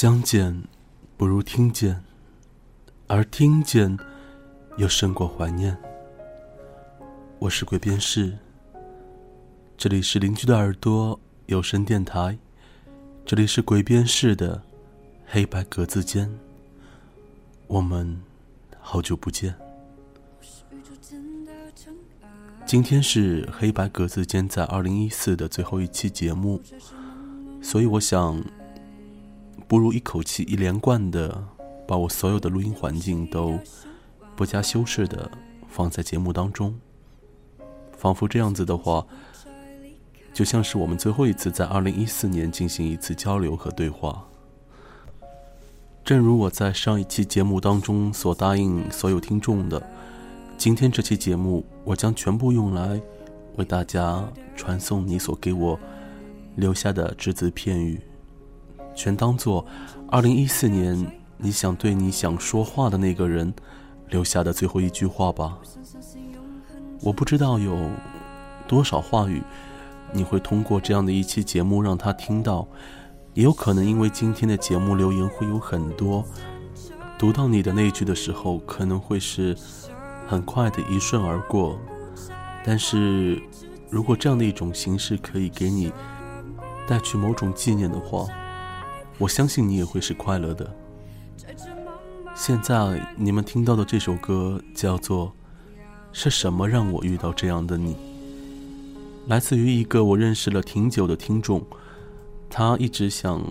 相见不如听见，而听见又胜过怀念。我是鬼边士，这里是邻居的耳朵有声电台，这里是鬼边士的黑白格子间。我们好久不见。今天是黑白格子间在二零一四的最后一期节目，所以我想，不如一口气一连贯的把我所有的录音环境都不加修饰的放在节目当中，仿佛这样子的话，就像是我们最后一次在二零一四年进行一次交流和对话。正如我在上一期节目当中所答应所有听众的。今天这期节目，我将全部用来为大家传送你所给我留下的只字片语，全当做二零一四年你想对你想说话的那个人留下的最后一句话吧。我不知道有多少话语你会通过这样的一期节目让他听到，也有可能因为今天的节目留言会有很多，读到你的那句的时候，可能会是。很快的一瞬而过，但是，如果这样的一种形式可以给你带去某种纪念的话，我相信你也会是快乐的。现在你们听到的这首歌叫做《是什么让我遇到这样的你》，来自于一个我认识了挺久的听众，他一直想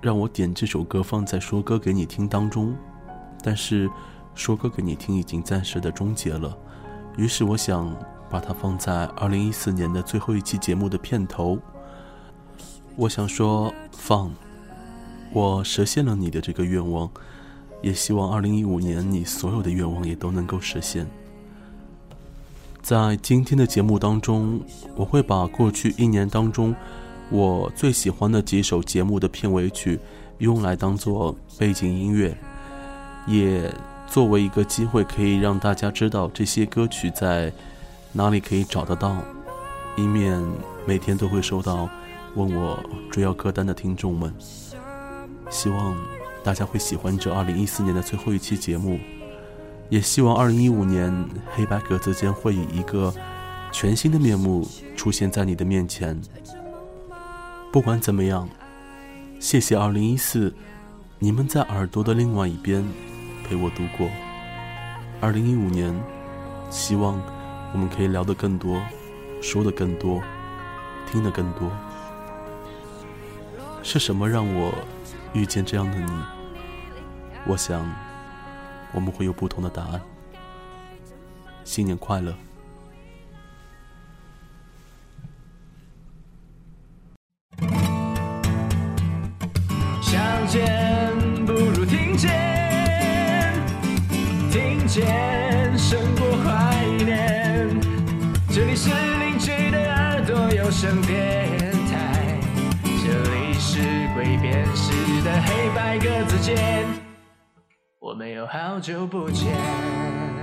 让我点这首歌放在说歌给你听当中，但是。说歌给你听已经暂时的终结了，于是我想把它放在二零一四年的最后一期节目的片头。我想说，放，我实现了你的这个愿望，也希望二零一五年你所有的愿望也都能够实现。在今天的节目当中，我会把过去一年当中我最喜欢的几首节目的片尾曲用来当做背景音乐，也。作为一个机会，可以让大家知道这些歌曲在哪里可以找得到，以免每天都会收到问我追要歌单的听众们。希望大家会喜欢这二零一四年的最后一期节目，也希望二零一五年黑白格子间会以一个全新的面目出现在你的面前。不管怎么样，谢谢二零一四，你们在耳朵的另外一边。陪我度过二零一五年，希望我们可以聊得更多，说的更多，听得更多。是什么让我遇见这样的你？我想，我们会有不同的答案。新年快乐！好久不见。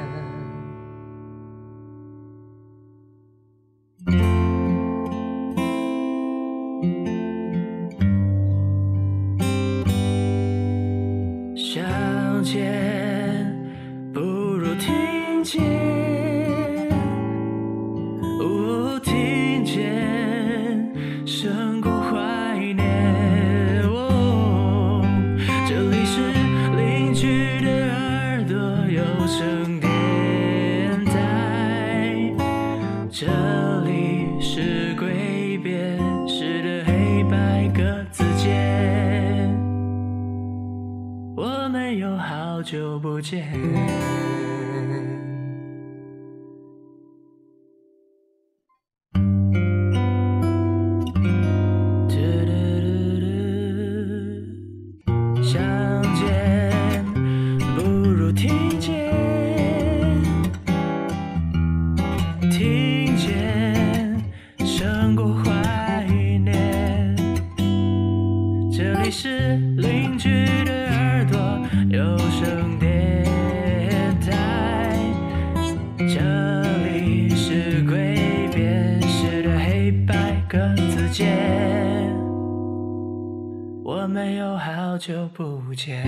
不见。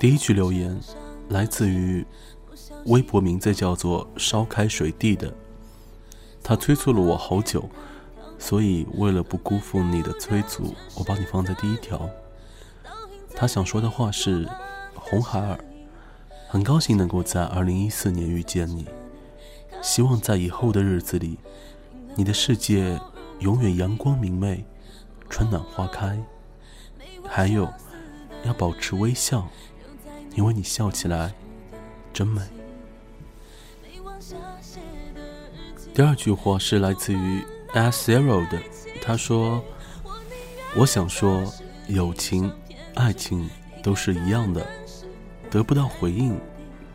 第一句留言来自于微博名字叫做“烧开水地”的，他催促了我好久，所以为了不辜负你的催促，我把你放在第一条。他想说的话是：“红孩儿，很高兴能够在二零一四年遇见你，希望在以后的日子里，你的世界永远阳光明媚，春暖花开。还有，要保持微笑。”因为你笑起来真美。第二句话是来自于 As Zero 的，他说：“我想说，友情、爱情都是一样的，得不到回应，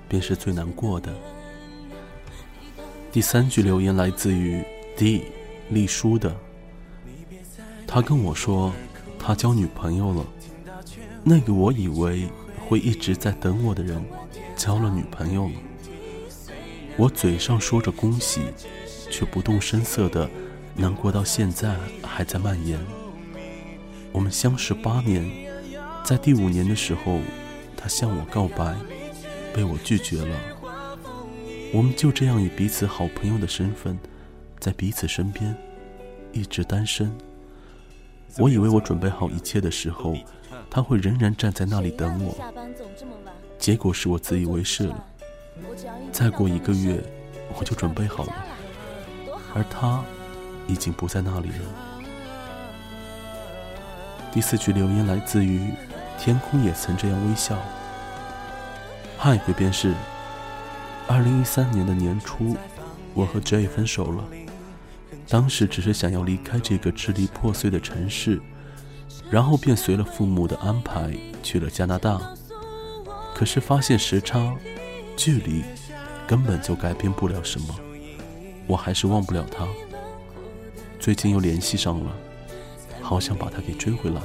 便是最难过的。”第三句留言来自于 D 丽书的，他跟我说，他交女朋友了，那个我以为。会一直在等我的人，交了女朋友了。我嘴上说着恭喜，却不动声色的难过到现在还在蔓延。我们相识八年，在第五年的时候，他向我告白，被我拒绝了。我们就这样以彼此好朋友的身份，在彼此身边，一直单身。我以为我准备好一切的时候。他会仍然站在那里等我，结果是我自以为是了。再过一个月，我就准备好了，而他已经不在那里了。第四句留言来自于天空，也曾这样微笑。下一个便是二零一三年的年初，我和 J 分手了。当时只是想要离开这个支离破碎的城市。然后便随了父母的安排去了加拿大，可是发现时差、距离根本就改变不了什么，我还是忘不了他。最近又联系上了，好想把他给追回来。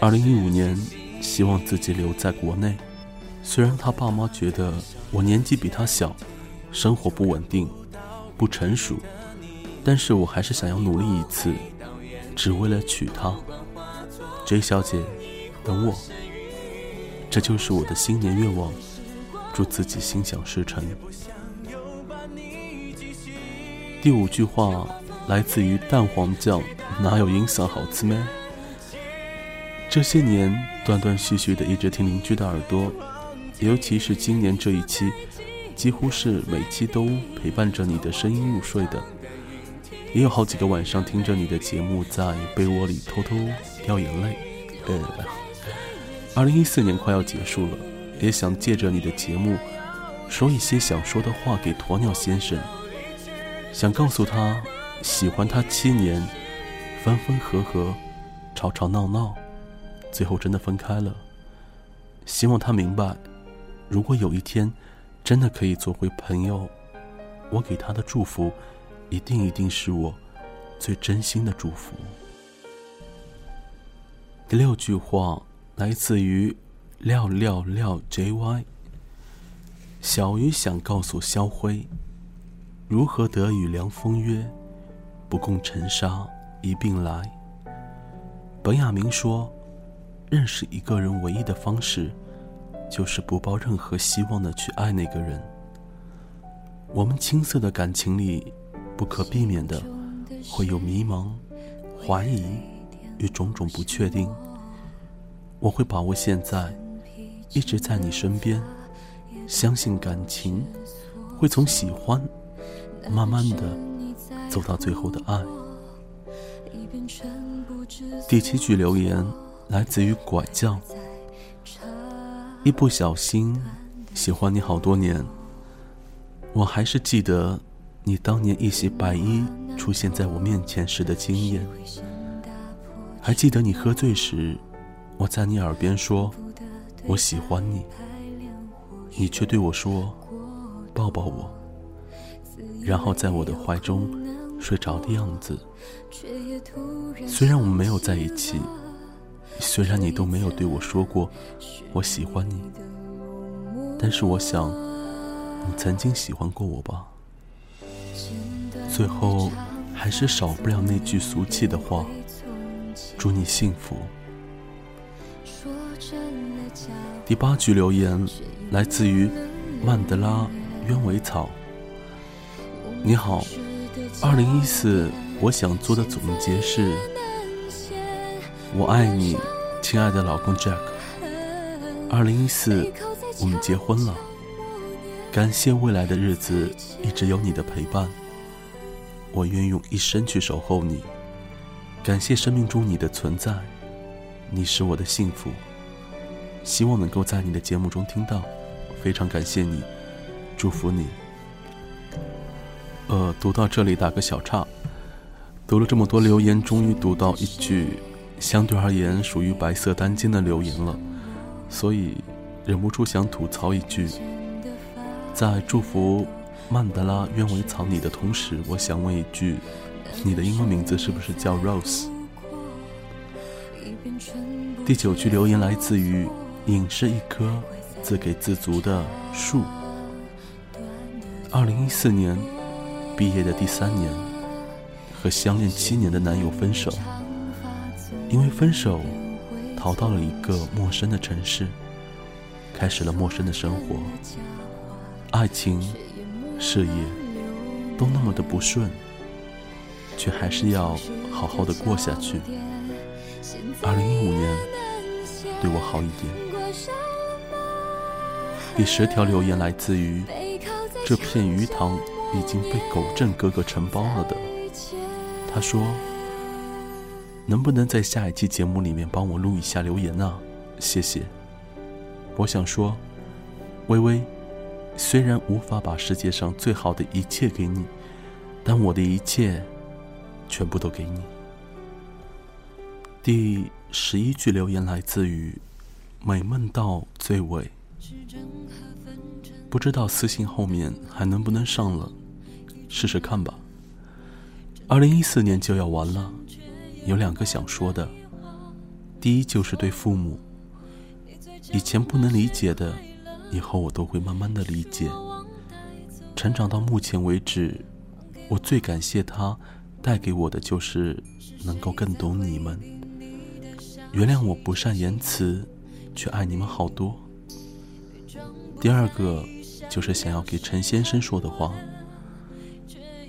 二零一五年，希望自己留在国内，虽然他爸妈觉得我年纪比他小，生活不稳定、不成熟，但是我还是想要努力一次。只为了娶她，J 小姐，等我。这就是我的新年愿望，祝自己心想事成。第五句话来自于蛋黄酱，哪有音响好吃咩？这些年断断续续的一直听邻居的耳朵，尤其是今年这一期，几乎是每期都陪伴着你的声音入睡的。也有好几个晚上听着你的节目，在被窝里偷偷掉眼泪。呃，二零一四年快要结束了，也想借着你的节目，说一些想说的话给鸵鸟先生。想告诉他，喜欢他七年，分分合合，吵吵闹闹，最后真的分开了。希望他明白，如果有一天真的可以做回朋友，我给他的祝福。一定一定是我最真心的祝福。第六句话来自于廖廖廖 JY。小鱼想告诉萧辉，如何得与凉风约，不共尘沙一并来。本雅明说，认识一个人唯一的方式，就是不抱任何希望的去爱那个人。我们青涩的感情里。不可避免的会有迷茫、怀疑与种种不确定。我会把握现在，一直在你身边，相信感情会从喜欢慢慢的走到最后的爱。第七句留言来自于拐杖，一不小心喜欢你好多年，我还是记得。你当年一袭白衣出现在我面前时的惊艳，还记得你喝醉时，我在你耳边说我喜欢你，你却对我说抱抱我，然后在我的怀中睡着的样子。虽然我们没有在一起，虽然你都没有对我说过我喜欢你，但是我想你曾经喜欢过我吧。最后还是少不了那句俗气的话：祝你幸福。第八句留言来自于曼德拉鸢尾草。你好，二零一四，我想做的总结是：我爱你，亲爱的老公 Jack。二零一四，我们结婚了。感谢未来的日子一直有你的陪伴。我愿用一生去守候你，感谢生命中你的存在，你是我的幸福。希望能够在你的节目中听到，非常感谢你，祝福你。呃，读到这里打个小岔，读了这么多留言，终于读到一句相对而言属于白色单肩的留言了，所以忍不住想吐槽一句，在祝福。曼德拉鸢尾草你的同时，我想问一句：你的英文名字是不是叫 Rose？第九句留言来自于影是一棵自给自足的树。二零一四年毕业的第三年，和相恋七年的男友分手，因为分手逃到了一个陌生的城市，开始了陌生的生活，爱情。事业都那么的不顺，却还是要好好的过下去。二零一五年，对我好一点。第十条留言来自于这片鱼塘已经被狗镇哥哥承包了的。他说：“能不能在下一期节目里面帮我录一下留言呢？谢谢。”我想说，微微。虽然无法把世界上最好的一切给你，但我的一切全部都给你。第十一句留言来自于“美梦到最尾”，不知道私信后面还能不能上了，试试看吧。二零一四年就要完了，有两个想说的。第一就是对父母，以前不能理解的。以后我都会慢慢的理解。成长到目前为止，我最感谢他带给我的就是能够更懂你们。原谅我不善言辞，却爱你们好多。第二个就是想要给陈先生说的话。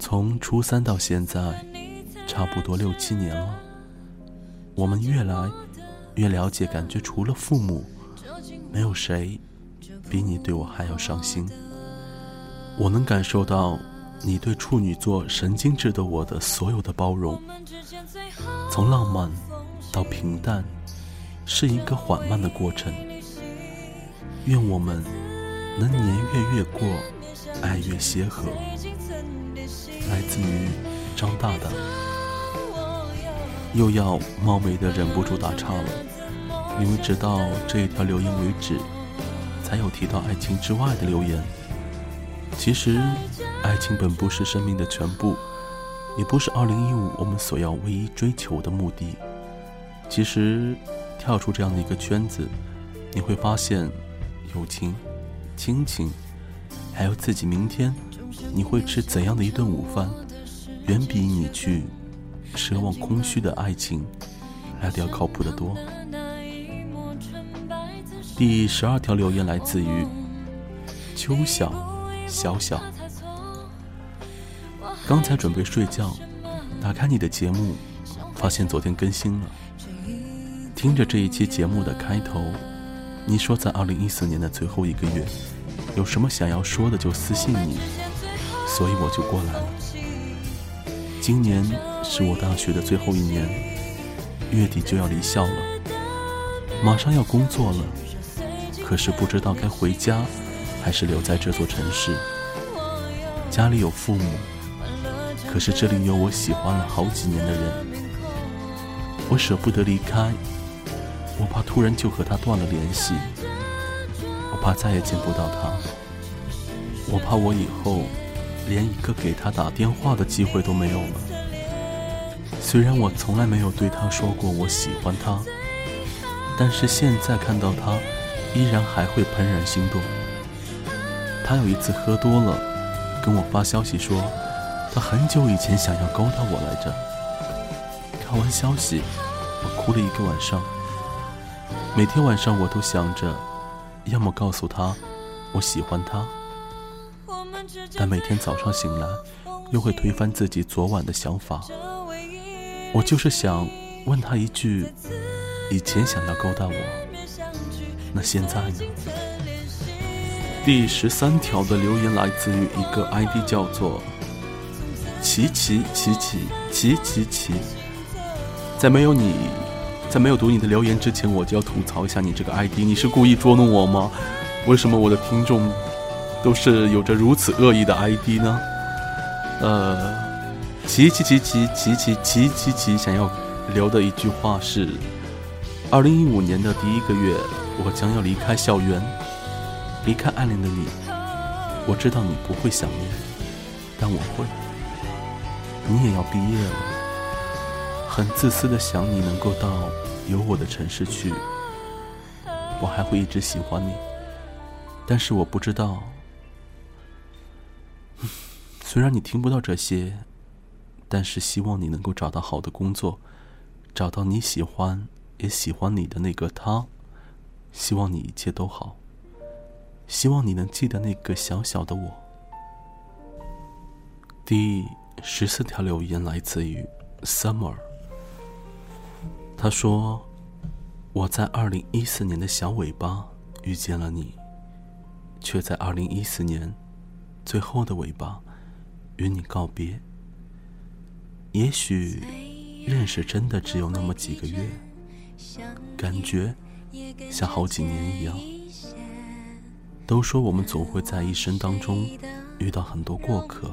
从初三到现在，差不多六七年了，我们越来越了解，感觉除了父母，没有谁。比你对我还要上心。我能感受到你对处女座神经质的我的所有的包容。从浪漫到平淡，是一个缓慢的过程。愿我们能年月越过，爱越协和。来自于张大大。又要冒昧的忍不住打岔了，因为直到这一条留言为止。才有提到爱情之外的留言。其实，爱情本不是生命的全部，也不是2015我们所要唯一追求的目的。其实，跳出这样的一个圈子，你会发现，友情、亲情，还有自己明天你会吃怎样的一顿午饭，远比你去奢望空虚的爱情来的要靠谱的多。第十二条留言来自于秋晓小小。刚才准备睡觉，打开你的节目，发现昨天更新了。听着这一期节目的开头，你说在二零一四年的最后一个月，有什么想要说的就私信你，所以我就过来了。今年是我大学的最后一年，月底就要离校了，马上要工作了。可是不知道该回家，还是留在这座城市。家里有父母，可是这里有我喜欢了好几年的人。我舍不得离开，我怕突然就和他断了联系，我怕再也见不到他，我怕我以后连一个给他打电话的机会都没有了。虽然我从来没有对他说过我喜欢他，但是现在看到他，依然还会怦然心动。他有一次喝多了，跟我发消息说，他很久以前想要勾搭我来着。看完消息，我哭了一个晚上。每天晚上我都想着，要么告诉他我喜欢他，但每天早上醒来，又会推翻自己昨晚的想法。我就是想问他一句：以前想要勾搭我，那现在呢？第十三条的留言来自于一个 ID 叫做“奇奇奇奇奇奇奇”。在没有你，在没有读你的留言之前，我就要吐槽一下你这个 ID，你是故意捉弄我吗？为什么我的听众都是有着如此恶意的 ID 呢？呃，奇奇奇奇奇奇奇奇奇想要留的一句话是：二零一五年的第一个月，我将要离开校园。离开暗恋的你，我知道你不会想念，但我会。你也要毕业了，很自私的想你能够到有我的城市去。我还会一直喜欢你，但是我不知道。虽然你听不到这些，但是希望你能够找到好的工作，找到你喜欢也喜欢你的那个他。希望你一切都好。希望你能记得那个小小的我。第十四条留言来自于 Summer，他说：“我在二零一四年的小尾巴遇见了你，却在二零一四年最后的尾巴与你告别。也许认识真的只有那么几个月，感觉像好几年一样。”都说我们总会在一生当中遇到很多过客，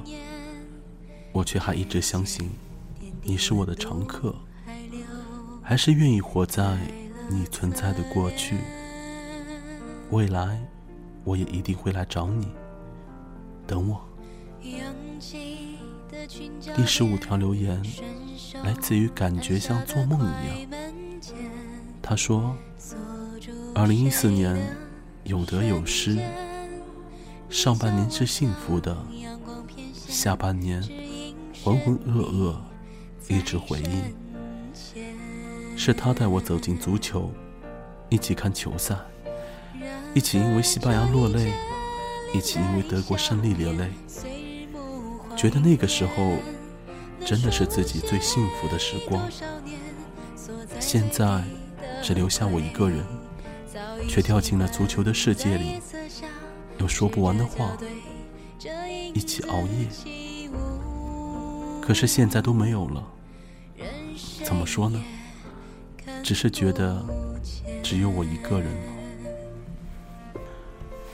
我却还一直相信你是我的常客，还是愿意活在你存在的过去。未来我也一定会来找你，等我。第十五条留言来自于感觉像做梦一样，他说：二零一四年。有得有失，上半年是幸福的，下半年浑浑噩噩，一直回忆。是他带我走进足球，一起看球赛，一起因为西班牙落泪，一起因为德国胜利流泪。觉得那个时候真的是自己最幸福的时光。现在只留下我一个人。却掉进了足球的世界里，有说不完的话，一起熬夜。可是现在都没有了，怎么说呢？只是觉得只有我一个人了。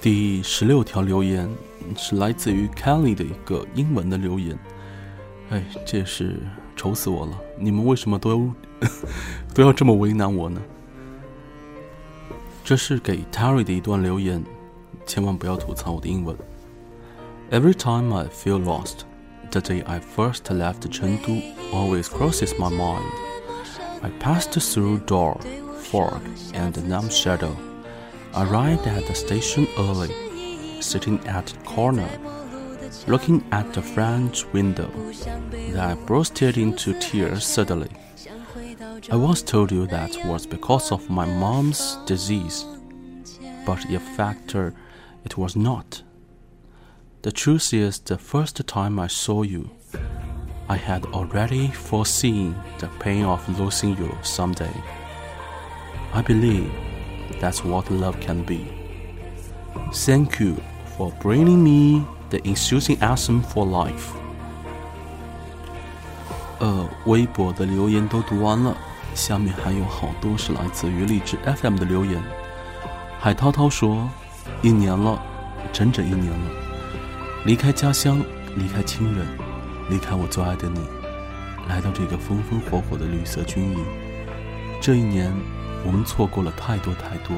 第十六条留言是来自于 Kelly 的一个英文的留言，哎，这是愁死我了！你们为什么都都要这么为难我呢？这是给 Terry 的一段留言，千万不要吐槽我的英文。Every time I feel lost, the day I first left Chengdu always crosses my mind. I passed through Door, Fork, and numb Shadow. I arrived at the station early, sitting at the corner, looking at the French window. Then I burst into tears suddenly. I once told you that was because of my mom's disease, but in fact, uh, it was not. The truth is, the first time I saw you, I had already foreseen the pain of losing you someday. I believe that's what love can be. Thank you for bringing me the enthusiasm for life. 呃，微博的留言都读完了，下面还有好多是来自于荔枝 FM 的留言。海涛涛说：“一年了，整整一年了，离开家乡，离开亲人，离开我最爱的你，来到这个风风火火的绿色军营。这一年，我们错过了太多太多。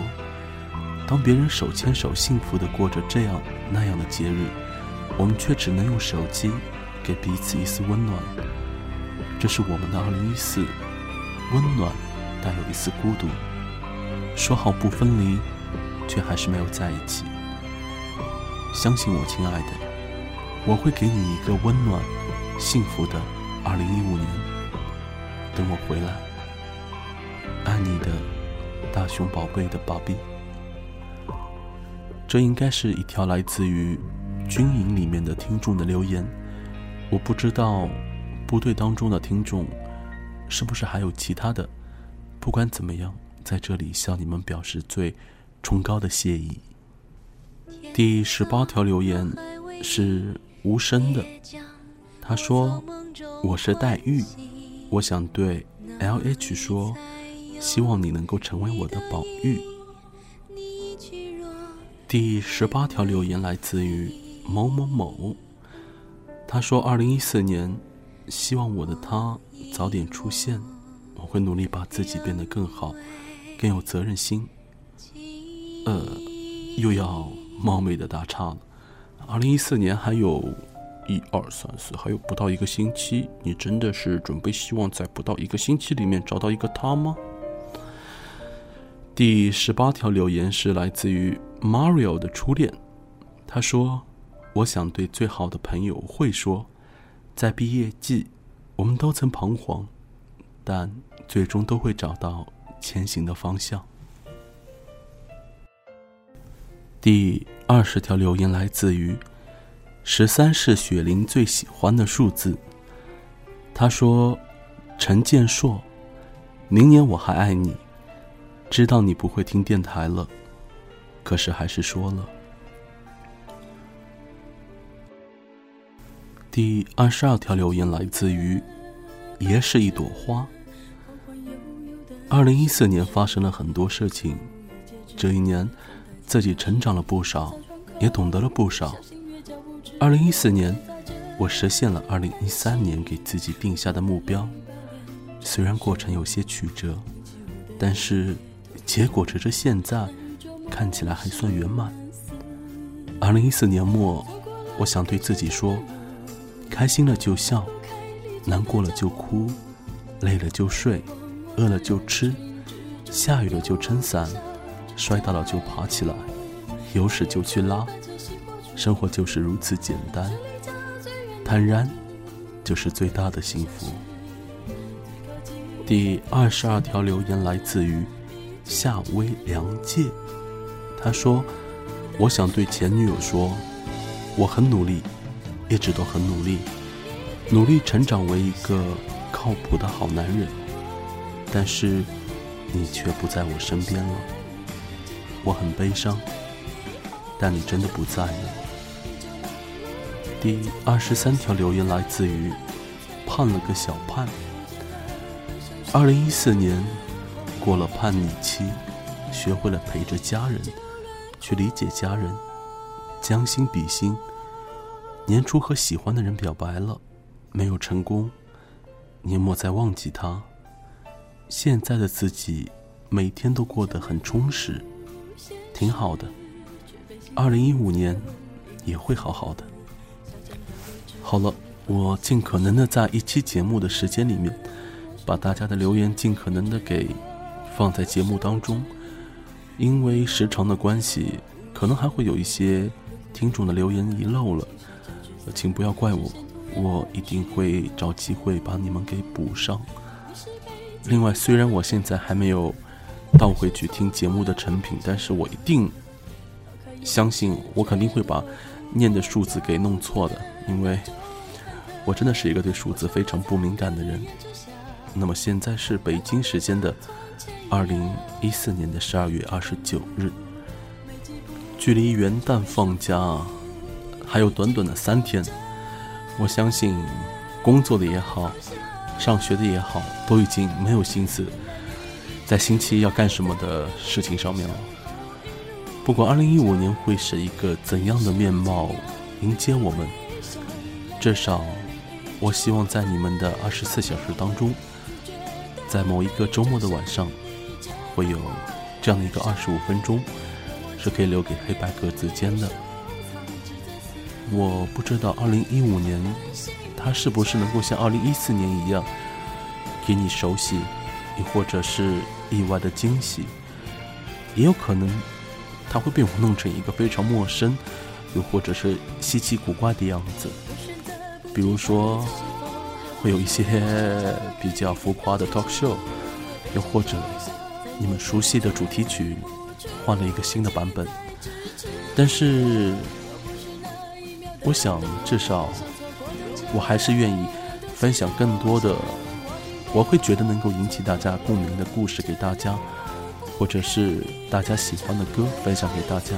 当别人手牵手幸福的过着这样那样的节日，我们却只能用手机给彼此一丝温暖。这是我们的二零一四，温暖，带有一丝孤独。说好不分离，却还是没有在一起。相信我，亲爱的，我会给你一个温暖、幸福的二零一五年。等我回来，爱你的大熊宝贝的宝贝。这应该是一条来自于军营里面的听众的留言。我不知道部队当中的听众是不是还有其他的。不管怎么样，在这里向你们表示最崇高的谢意。第十八条留言是无声的，他说：“我是黛玉，我想对 L H 说，希望你能够成为我的宝玉。”第十八条留言来自于某某某，他说：“二零一四年，希望我的他早点出现，我会努力把自己变得更好，更有责任心。”呃，又要。冒昧的打岔了，二零一四年还有一二三四，还有不到一个星期，你真的是准备希望在不到一个星期里面找到一个他吗？第十八条留言是来自于 Mario 的初恋，他说：“我想对最好的朋友会说，在毕业季，我们都曾彷徨，但最终都会找到前行的方向。”第二十条留言来自于十三是雪玲最喜欢的数字。他说：“陈建硕，明年我还爱你。知道你不会听电台了，可是还是说了。”第二十二条留言来自于爷是一朵花。二零一四年发生了很多事情，这一年。自己成长了不少，也懂得了不少。二零一四年，我实现了二零一三年给自己定下的目标。虽然过程有些曲折，但是结果直至现在看起来还算圆满。二零一四年末，我想对自己说：开心了就笑，难过了就哭，累了就睡，饿了就吃，下雨了就撑伞。摔倒了就爬起来，有屎就去拉，生活就是如此简单，坦然就是最大的幸福。第二十二条留言来自于夏威良介，他说：“我想对前女友说，我很努力，一直都很努力，努力成长为一个靠谱的好男人，但是你却不在我身边了。”我很悲伤，但你真的不在了。第二十三条留言来自于盼了个小盼。二零一四年过了叛逆期，学会了陪着家人，去理解家人，将心比心。年初和喜欢的人表白了，没有成功，年末再忘记他。现在的自己每天都过得很充实。挺好的，二零一五年也会好好的。好了，我尽可能的在一期节目的时间里面，把大家的留言尽可能的给放在节目当中。因为时长的关系，可能还会有一些听众的留言遗漏了，请不要怪我，我一定会找机会把你们给补上。另外，虽然我现在还没有。倒回去听节目的成品，但是我一定相信，我肯定会把念的数字给弄错的，因为我真的是一个对数字非常不敏感的人。那么现在是北京时间的二零一四年的十二月二十九日，距离元旦放假还有短短的三天，我相信工作的也好，上学的也好，都已经没有心思。在星期一要干什么的事情上面了。不管二零一五年会是一个怎样的面貌迎接我们，至少，我希望在你们的二十四小时当中，在某一个周末的晚上，会有这样的一个二十五分钟，是可以留给黑白格子间的。我不知道2015年它是不是能够像2014年一样，给你熟悉，亦或者是意外的惊喜。也有可能，它会被我弄成一个非常陌生，又或者是稀奇古怪的样子。比如说，会有一些比较浮夸的 talk show，又或者你们熟悉的主题曲换了一个新的版本。但是，我想至少我还是愿意分享更多的，我会觉得能够引起大家共鸣的故事给大家。或者是大家喜欢的歌分享给大家。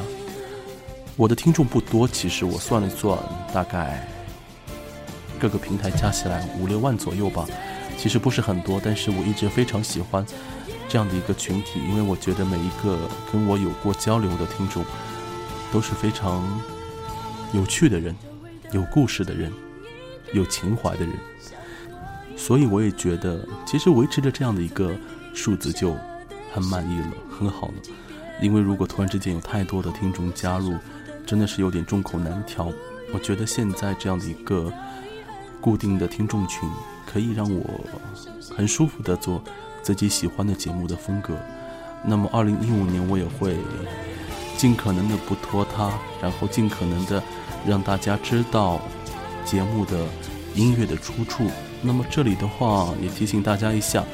我的听众不多，其实我算了算，大概各个平台加起来五六万左右吧。其实不是很多，但是我一直非常喜欢这样的一个群体，因为我觉得每一个跟我有过交流的听众都是非常有趣的人，有故事的人，有情怀的人。所以我也觉得，其实维持着这样的一个数字就。很满意了，很好了。因为如果突然之间有太多的听众加入，真的是有点众口难调。我觉得现在这样的一个固定的听众群，可以让我很舒服的做自己喜欢的节目的风格。那么，二零一五年我也会尽可能的不拖沓，然后尽可能的让大家知道节目的音乐的出处。那么这里的话，也提醒大家一下，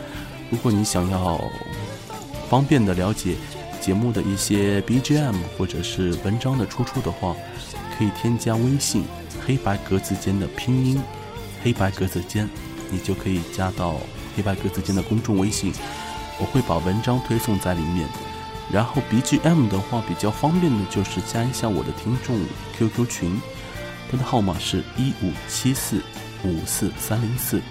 如果你想要。方便的了解节目的一些 BGM 或者是文章的出处的话，可以添加微信“黑白格子间”的拼音“黑白格子间”，你就可以加到黑白格子间的公众微信，我会把文章推送在里面。然后 BGM 的话，比较方便的就是加一下我的听众 QQ 群，它的号码是一五七四五四三零四。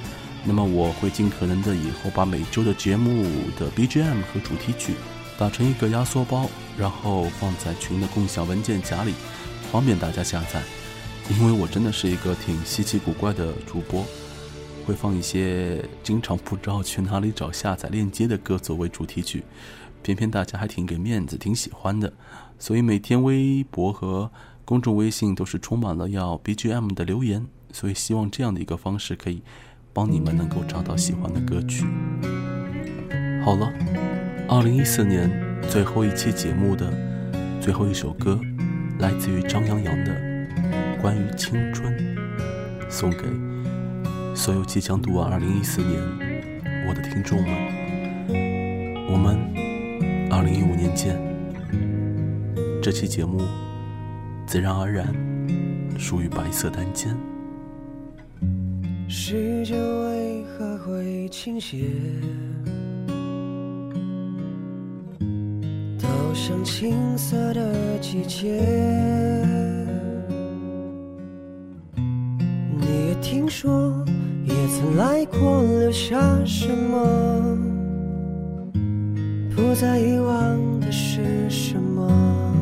那么我会尽可能的以后把每周的节目的 BGM 和主题曲打成一个压缩包，然后放在群的共享文件夹里，方便大家下载。因为我真的是一个挺稀奇古怪的主播，会放一些经常不知道去哪里找下载链接的歌作为主题曲，偏偏大家还挺给面子，挺喜欢的。所以每天微博和公众微信都是充满了要 BGM 的留言，所以希望这样的一个方式可以。帮你们能够找到喜欢的歌曲。好了，二零一四年最后一期节目的最后一首歌，来自于张阳阳的《关于青春》，送给所有即将读完二零一四年我的听众们。我们二零一五年见。这期节目自然而然属于白色单间。时间为何会倾斜，都像青涩的季节？说，也曾来过，留下什么？不再遗忘的是什么？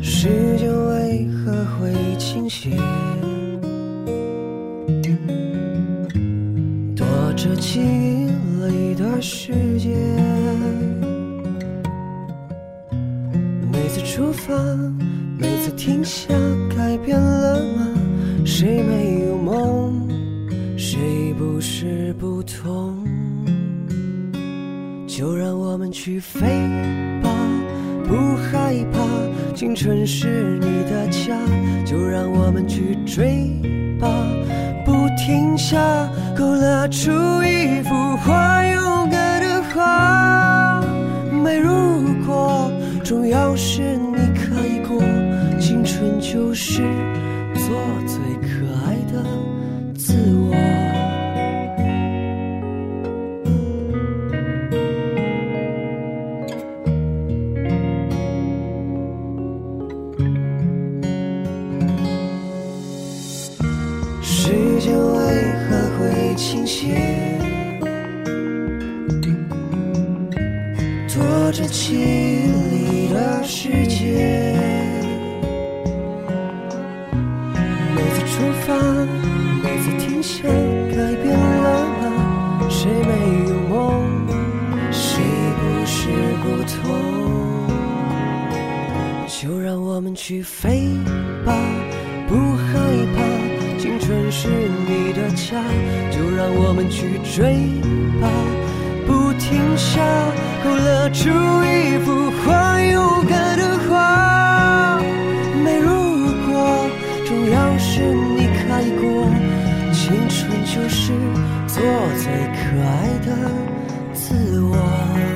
时间为何会倾斜？躲着记忆里的世界，每次出发，每次停下，改变了吗？谁没有梦？谁不是不同？就让我们去飞吧，不害怕，青春是你的家。就让我们去追吧。不停下，勾勒出一幅画，勇敢的画。没如果，重要是你。春就是做最可爱的自我。去飞吧，不害怕，青春是你的家，就让我们去追吧，不停下，勾勒出一幅画，勇敢的画。没如果，重要是你开过，青春就是做最可爱的自我。